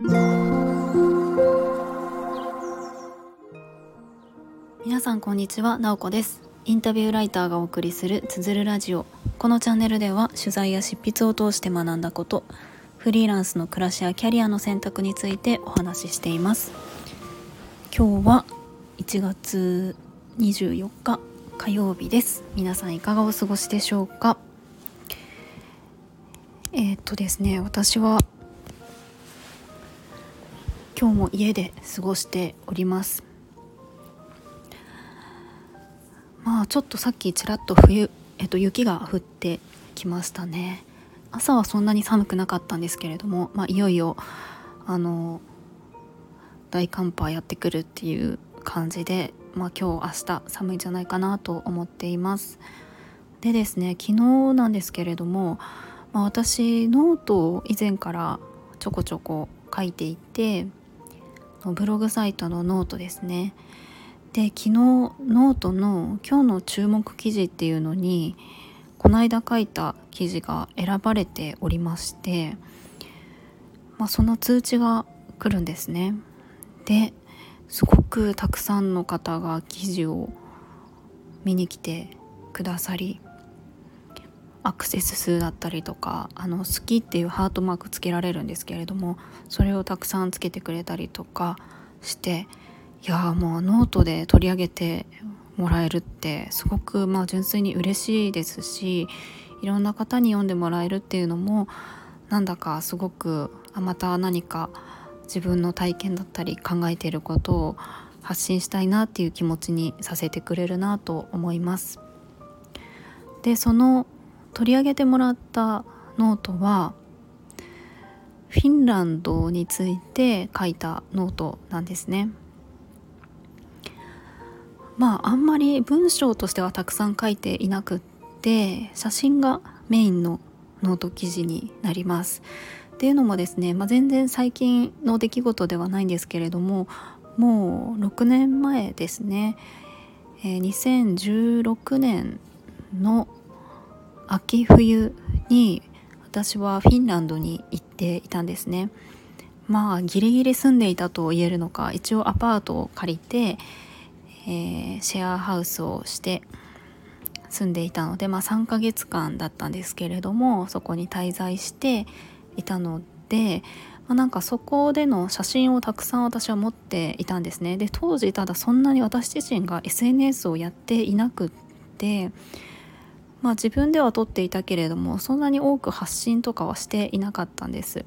皆さんこんにちは、なおこです。インタビューライターがお送りするつづるラジオ。このチャンネルでは取材や執筆を通して学んだことフリーランスの暮らしやキャリアの選択についてお話ししています。今日は1月24日火曜日です。皆さんいかがお過ごしでしょうか？えー、っとですね私は今日も家で過ごしております。まあちょっとさっきちらっと冬、えっと、雪が降ってきましたね。朝はそんなに寒くなかったんですけれども、まあ、いよいよあの大寒波やってくるっていう感じでまあ、今日明日寒いんじゃないかなと思っています。でですね昨日なんですけれども、まあ、私ノートを以前からちょこちょこ書いていてブログサイトのノートですね。で昨日ノートの今日の注目記事っていうのにこの間書いた記事が選ばれておりまして、まあ、その通知が来るんですね。ですごくたくさんの方が記事を見に来てくださりアクセス数だったりとかあの好きっていうハートマークつけられるんですけれどもそれをたくさんつけてくれたりとかしていやもうノートで取り上げてもらえるってすごくまあ純粋に嬉しいですしいろんな方に読んでもらえるっていうのもなんだかすごくあまた何か自分の体験だったり考えていることを発信したいなっていう気持ちにさせてくれるなと思います。でその取り上げてもらったノートはフィンランドについて書いたノートなんですね。まああんまり文章としてはたくさん書いていなくって写真がメインのノート記事になります。っていうのもですね、まあ、全然最近の出来事ではないんですけれどももう6年前ですね、え、2016年の秋冬に私はフィンランドに行っていたんですね。まあギリギリ住んでいたと言えるのか一応アパートを借りて、えー、シェアハウスをして住んでいたので、まあ、3ヶ月間だったんですけれどもそこに滞在していたので、まあ、なんかそこでの写真をたくさん私は持っていたんですね。で当時ただそんなに私自身が SNS をやっていなくってまあ自分では撮っていたけれどもそんなに多く発信とかはしていなかったんです。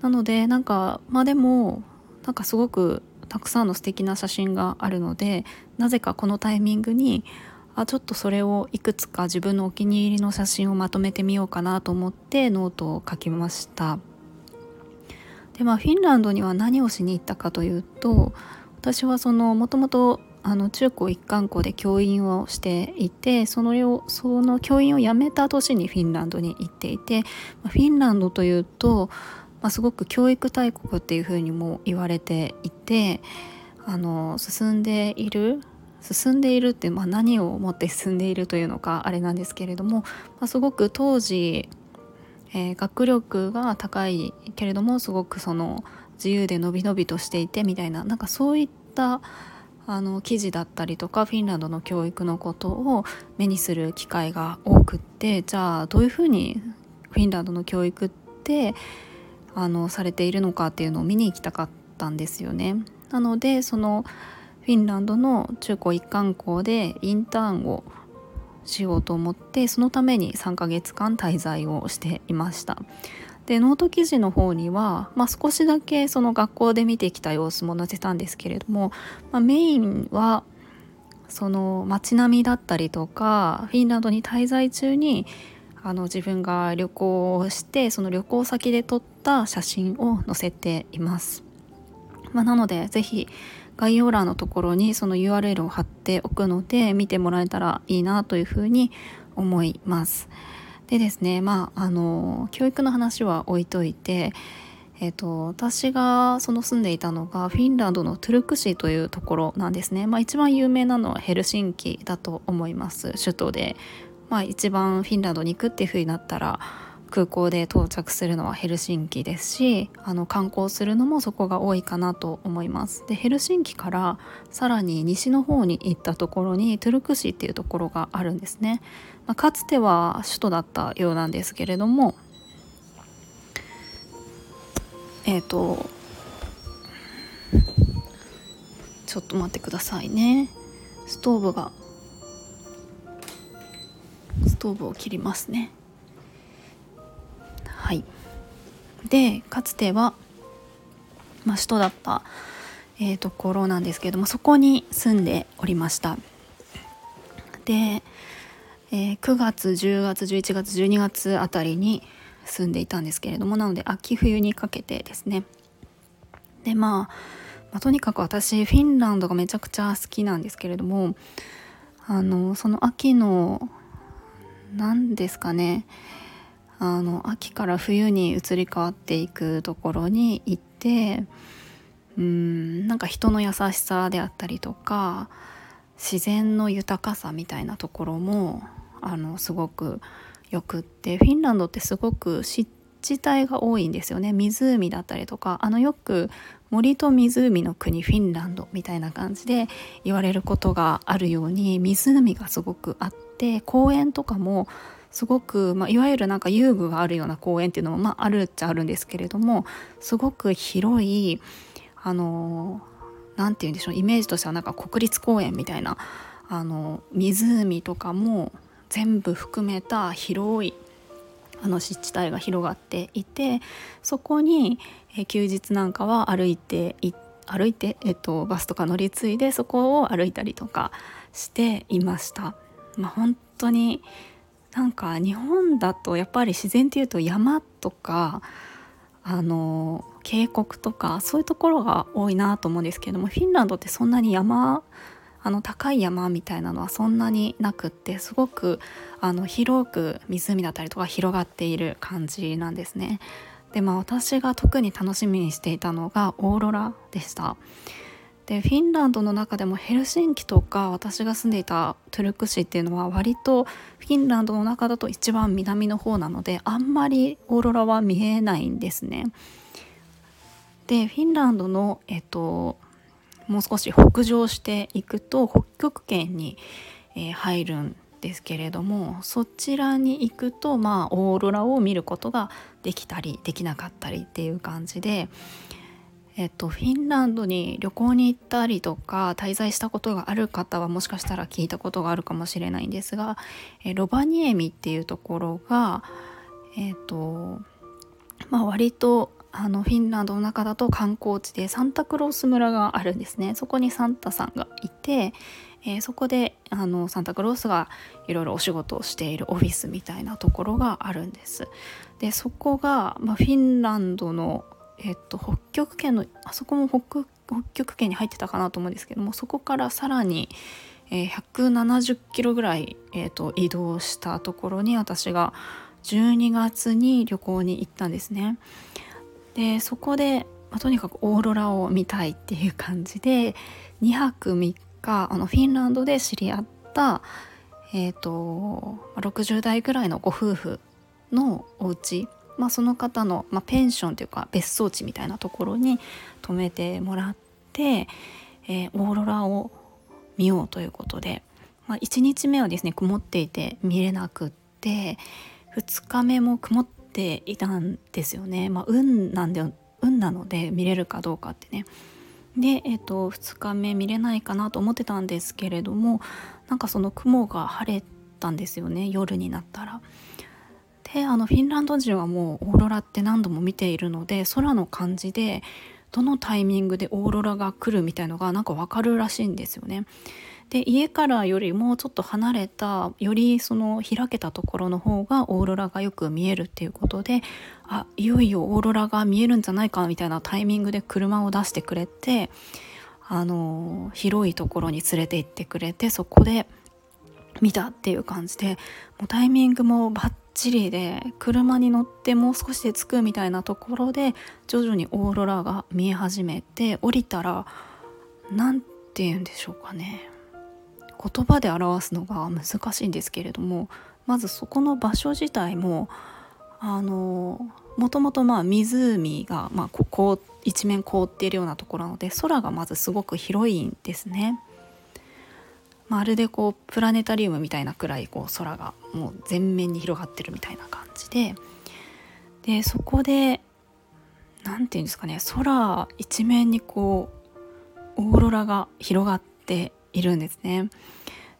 なのでなんかまあでもなんかすごくたくさんの素敵な写真があるのでなぜかこのタイミングにあちょっとそれをいくつか自分のお気に入りの写真をまとめてみようかなと思ってノートを書きました。でまあフィンランドには何をしに行ったかというと私はそのもともとあの中高一貫校で教員をしていてそのその教員を辞めた年にフィンランドに行っていてフィンランドというと、まあ、すごく教育大国っていうふうにも言われていてあの進んでいる進んでいるって、まあ、何をもって進んでいるというのかあれなんですけれども、まあ、すごく当時、えー、学力が高いけれどもすごくその自由でのびのびとしていてみたいななんかそういったあの記事だったりとかフィンランドの教育のことを目にする機会が多くってじゃあどういうふうにフィンランドの教育ってあのされているのかっていうのを見に行きたかったんですよね。なのでそのフィンランドの中高一貫校でインターンをしようと思ってそのために3ヶ月間滞在をしていましたでノート記事の方には、まあ、少しだけその学校で見てきた様子も載せたんですけれども、まあ、メインはその街並みだったりとかフィンランドに滞在中にあの自分が旅行をしてその旅行先で撮った写真を載せています。まあ、なので是非概要欄のところにその URL を貼っておくので見てもらえたらいいなというふうに思います。でですねまああの教育の話は置いといてえーと、私がその住んでいたのがフィンランドのトゥルク市というところなんですね、まあ、一番有名なのはヘルシンキだと思います首都で、まあ、一番フィンランドに行くっていう風になったら空港で到着するのはヘルシンキですしあの観光するのもそこが多いかなと思います。でヘルシンキからさらに西の方に行ったところにトゥルク市っていうところがあるんですね、まあ、かつては首都だったようなんですけれどもえっ、ー、とちょっと待ってくださいね。ストーブがストーブを切りますね。はい。でかつては、まあ、首都だった、えー、ところなんですけれどもそこに住んでおりました。で、えー、9月10月11月12月あたりに住んでいたんですけれどもなので秋冬にかけてですね。でまあまあ、とにかく私フィンランドがめちゃくちゃ好きなんですけれどもあのその秋の何ですかねあの秋から冬に移り変わっていくところに行ってうんなんか人の優しさであったりとか自然の豊かさみたいなところもあのすごくよくってフィンランドってすごく湿地帯が多いんですよね。湖だったりとかあのよく森と湖の国フィンランドみたいな感じで言われることがあるように湖がすごくあって公園とかもすごく、まあ、いわゆるなんか遊具があるような公園っていうのも、まあ、あるっちゃあるんですけれどもすごく広いあの何て言うんでしょうイメージとしてはなんか国立公園みたいなあの湖とかも全部含めた広いあの湿地帯が広がっていてそこに、休日なんかは歩いて歩いて、えっと、バスとか乗り継いでそこを歩いたりとかしていました。まあ、本当になんか日本だとやっぱり自然っていうと山とかあの渓谷とかそういうところが多いなと思うんですけどもフィンランドってそんなに山あの高い山みたいなのはそんなになくってすごくあの広く湖だったりとか広がっている感じなんですね。でまあ私が特に楽しみにしていたのがオーロラでした。でフィンランドの中でもヘルシンキとか私が住んでいたトゥルク市っていうのは割とフィンランドの中だと一番南の方なのであんまりオーロラは見えないんですね。でフィンランドの、えっと、もう少し北上していくと北極圏に、えー、入るんですけれどもそちらに行くとまあオーロラを見ることができたりできなかったりっていう感じで、えっと、フィンランドに旅行に行ったりとか滞在したことがある方はもしかしたら聞いたことがあるかもしれないんですが、えロバニエミっていうところがえっとまあ割とあのフィンランドの中だと観光地でサンタクロース村があるんですね。そこにサンタさんがいて、えー、そこであのサンタクロースがいろいろお仕事をしているオフィスみたいなところがあるんです。でそこが、まあ、フィンランドの、えっと、北極圏のあそこも北極圏に入ってたかなと思うんですけどもそこからさらに、えー、170キロぐらい、えーと移動したところに私が12月に旅行に行ったんですね。でそこで、まあ、とにかくオーロラを見たいっていう感じで2泊3日あのフィンランドで知り合った、えーと、60代ぐらいのご夫婦のお家まあ、その方の、まあ、ペンションというか別荘地みたいなところに泊めてもらって、えー、オーロラを見ようということで、まあ、1日目はですね曇っていて見れなくって2日目も曇っていたんですよね。まあ、運なんで運なので見れるかどうかってね。で、えーと、2日目見れないかなと思ってたんですけれどもなんかその雲が晴れたんですよね夜になったら。であのフィンランド人はもうオーロラって何度も見ているので空の感じでどのタイミングでオーロラが来るみたいのがなんか分かるらしいんですよね。で家からよりもちょっと離れたよりその開けたところの方がオーロラがよく見えるっていうことであいよいよオーロラが見えるんじゃないかみたいなタイミングで車を出してくれてあの広いところに連れて行ってくれてそこで見たっていう感じでもうタイミングもバッチリで車に乗ってもう少しで着くみたいなところで徐々にオーロラが見え始めて降りたら何て言うんでしょうかね言葉で表すのが難しいんですけれどもまずそこの場所自体もあのもともとまあ湖が、まあ、ここ一面凍っているようなところなので空がまずすごく広いんですね。まるでこうプラネタリウムみたいなくらいこう空がもう全面に広がってるみたいな感じででそこで何て言うんですかね空一面にこうオーロラが広がっているんですね。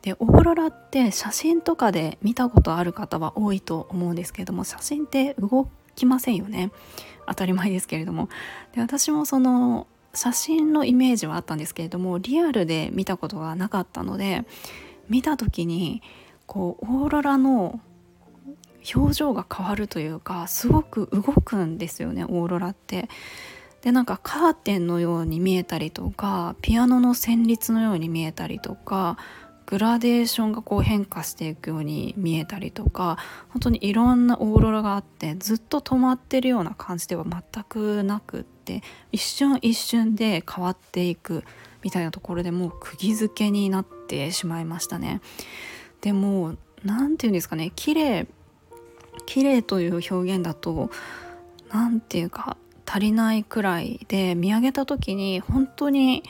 でオーロラって写真とかで見たことある方は多いと思うんですけれども写真って動きませんよね当たり前ですけれどもで私もその写真のイメージはあったんですけれどもリアルで見たことがなかったので見た時にこうオーロラの表情が変わるというかすごく動くんですよねオーロラって。でなんかカーテンのように見えたりとかピアノの旋律のように見えたりとかグラデーションがこう変化していくように見えたりとか本当にいろんなオーロラがあってずっと止まってるような感じでは全くなくって一瞬一瞬で変わっていくみたいなところでもう釘付けになってしまいましたね。でも何て言うんですかね綺麗綺麗という表現だと何て言うか足りないくらいで見上げた時に本当に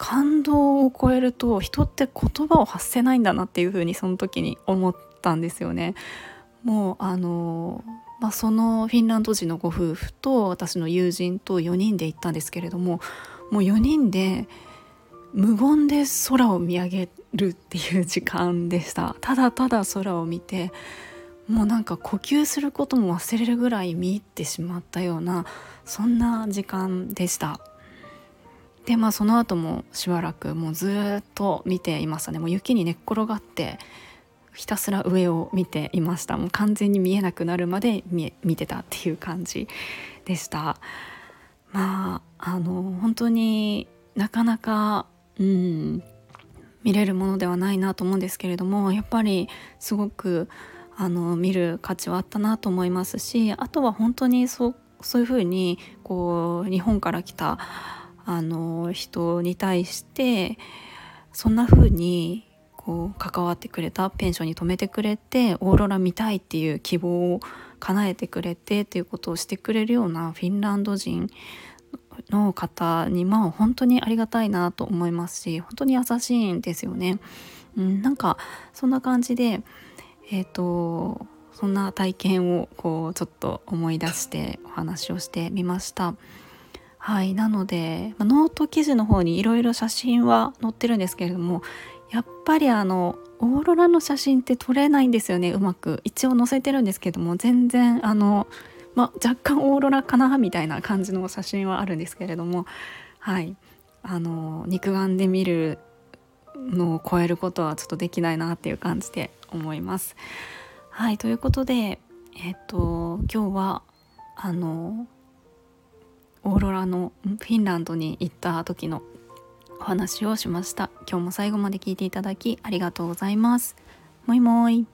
感動を超えると人って言葉を発せないんだなっていうふうにその時に思ったんですよね。もうあのまあ、そのフィンランド人のご夫婦と私の友人と4人で行ったんですけれどももう4人で無言で空を見上げるっていう時間でしたただただ空を見てもうなんか呼吸することも忘れるぐらい見入ってしまったようなそんな時間でしたでまあその後もしばらくもうずっと見ていましたね。もう雪に寝っ転がってひたすら上を見ていました。もう完全に見えなくなるまで見見てたっていう感じでした。まああの本当になかなかうん見れるものではないなと思うんですけれどもやっぱりすごくあの見る価値はあったなと思いますしあとは本当にそうそういうふうにこう日本から来たあの人に対してそんな風にこう関わってくれたペンションに泊めてくれてオーロラ見たいっていう希望を叶えてくれてっていうことをしてくれるようなフィンランド人の方にまあ本当にありがたいなと思いますし本当に優しいんですよね。うん、なんかそんな感じでえっ、ー、とそんな体験をこうちょっと思い出してお話をしてみました。はいなのでノート記事の方にいろいろ写真は載ってるんですけれどもやっぱりあのオーロラの写真って撮れないんですよねうまく一応載せてるんですけども全然あの、ま、若干オーロラかなみたいな感じの写真はあるんですけれどもはいあの肉眼で見るのを超えることはちょっとできないなっていう感じで思います。はいということでえっと今日はあのオーロラのフィンランドに行った時のお話をしました。今日も最後まで聞いていただきありがとうございます。もいもい。